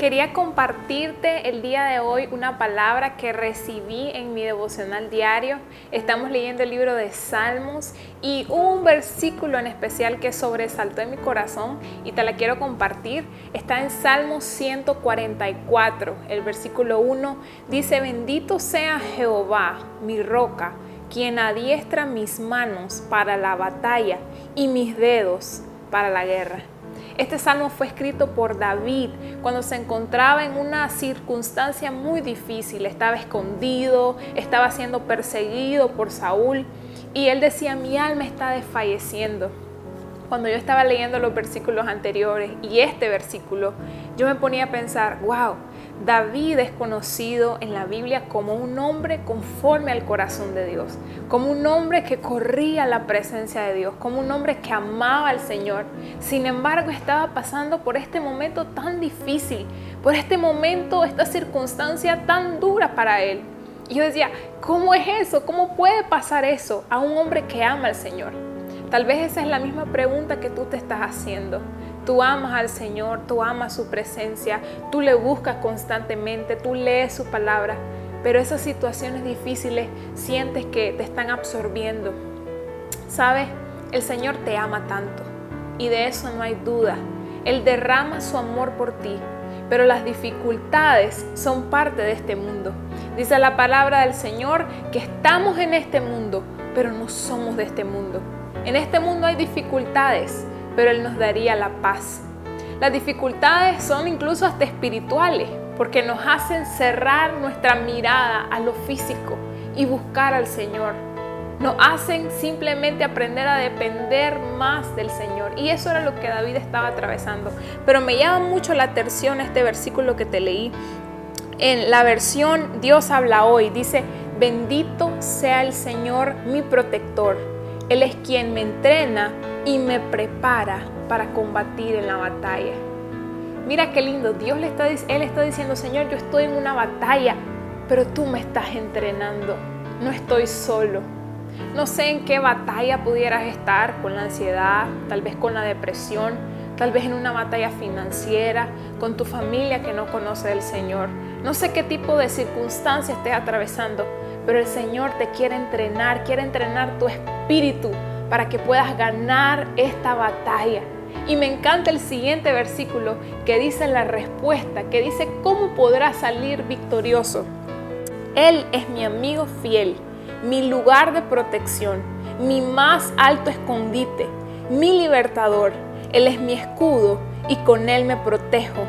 Quería compartirte el día de hoy una palabra que recibí en mi devocional diario. Estamos leyendo el libro de Salmos y un versículo en especial que sobresaltó en mi corazón y te la quiero compartir. Está en Salmos 144, el versículo 1 dice, bendito sea Jehová, mi roca, quien adiestra mis manos para la batalla y mis dedos para la guerra. Este salmo fue escrito por David cuando se encontraba en una circunstancia muy difícil. Estaba escondido, estaba siendo perseguido por Saúl y él decía, mi alma está desfalleciendo. Cuando yo estaba leyendo los versículos anteriores y este versículo, yo me ponía a pensar, wow, David es conocido en la Biblia como un hombre conforme al corazón de Dios, como un hombre que corría la presencia de Dios, como un hombre que amaba al Señor. Sin embargo, estaba pasando por este momento tan difícil, por este momento, esta circunstancia tan dura para él. Y yo decía, ¿cómo es eso? ¿Cómo puede pasar eso a un hombre que ama al Señor? Tal vez esa es la misma pregunta que tú te estás haciendo. Tú amas al Señor, tú amas su presencia, tú le buscas constantemente, tú lees su palabra, pero esas situaciones difíciles sientes que te están absorbiendo. ¿Sabes? El Señor te ama tanto y de eso no hay duda. Él derrama su amor por ti, pero las dificultades son parte de este mundo. Dice la palabra del Señor que estamos en este mundo, pero no somos de este mundo. En este mundo hay dificultades, pero Él nos daría la paz. Las dificultades son incluso hasta espirituales, porque nos hacen cerrar nuestra mirada a lo físico y buscar al Señor. Nos hacen simplemente aprender a depender más del Señor. Y eso era lo que David estaba atravesando. Pero me llama mucho la atención este versículo que te leí. En la versión Dios habla hoy, dice, bendito sea el Señor mi protector. Él es quien me entrena y me prepara para combatir en la batalla. Mira qué lindo, Dios le está, Él está diciendo, Señor, yo estoy en una batalla, pero tú me estás entrenando, no estoy solo. No sé en qué batalla pudieras estar, con la ansiedad, tal vez con la depresión, tal vez en una batalla financiera, con tu familia que no conoce del Señor. No sé qué tipo de circunstancias estés atravesando, pero el Señor te quiere entrenar, quiere entrenar tu espíritu para que puedas ganar esta batalla. Y me encanta el siguiente versículo que dice la respuesta, que dice cómo podrás salir victorioso. Él es mi amigo fiel, mi lugar de protección, mi más alto escondite, mi libertador. Él es mi escudo y con él me protejo.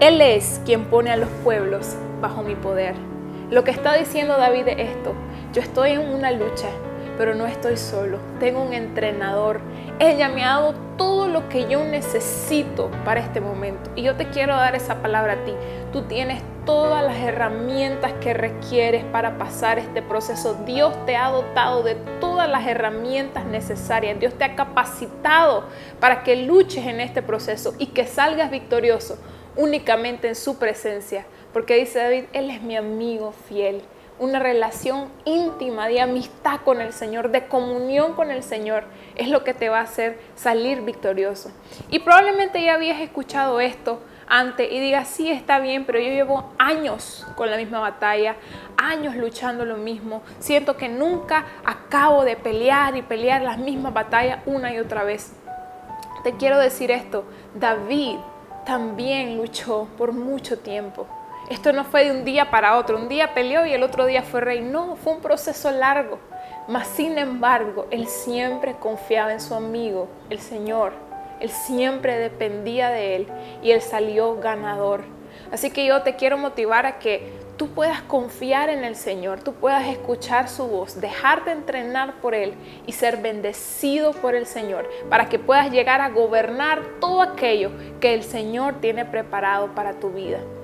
Él es quien pone a los pueblos bajo mi poder. Lo que está diciendo David es esto. Yo estoy en una lucha, pero no estoy solo. Tengo un entrenador. Ella me ha dado todo lo que yo necesito para este momento. Y yo te quiero dar esa palabra a ti. Tú tienes todas las herramientas que requieres para pasar este proceso. Dios te ha dotado de todas las herramientas necesarias. Dios te ha capacitado para que luches en este proceso y que salgas victorioso únicamente en su presencia. Porque dice David, Él es mi amigo fiel una relación íntima de amistad con el Señor, de comunión con el Señor, es lo que te va a hacer salir victorioso. Y probablemente ya habías escuchado esto antes y digas, sí, está bien, pero yo llevo años con la misma batalla, años luchando lo mismo, siento que nunca acabo de pelear y pelear las mismas batallas una y otra vez. Te quiero decir esto, David también luchó por mucho tiempo esto no fue de un día para otro. Un día peleó y el otro día fue rey. No, fue un proceso largo. Mas sin embargo, él siempre confiaba en su amigo, el Señor. Él siempre dependía de él y él salió ganador. Así que yo te quiero motivar a que tú puedas confiar en el Señor, tú puedas escuchar su voz, dejarte entrenar por Él y ser bendecido por el Señor, para que puedas llegar a gobernar todo aquello que el Señor tiene preparado para tu vida.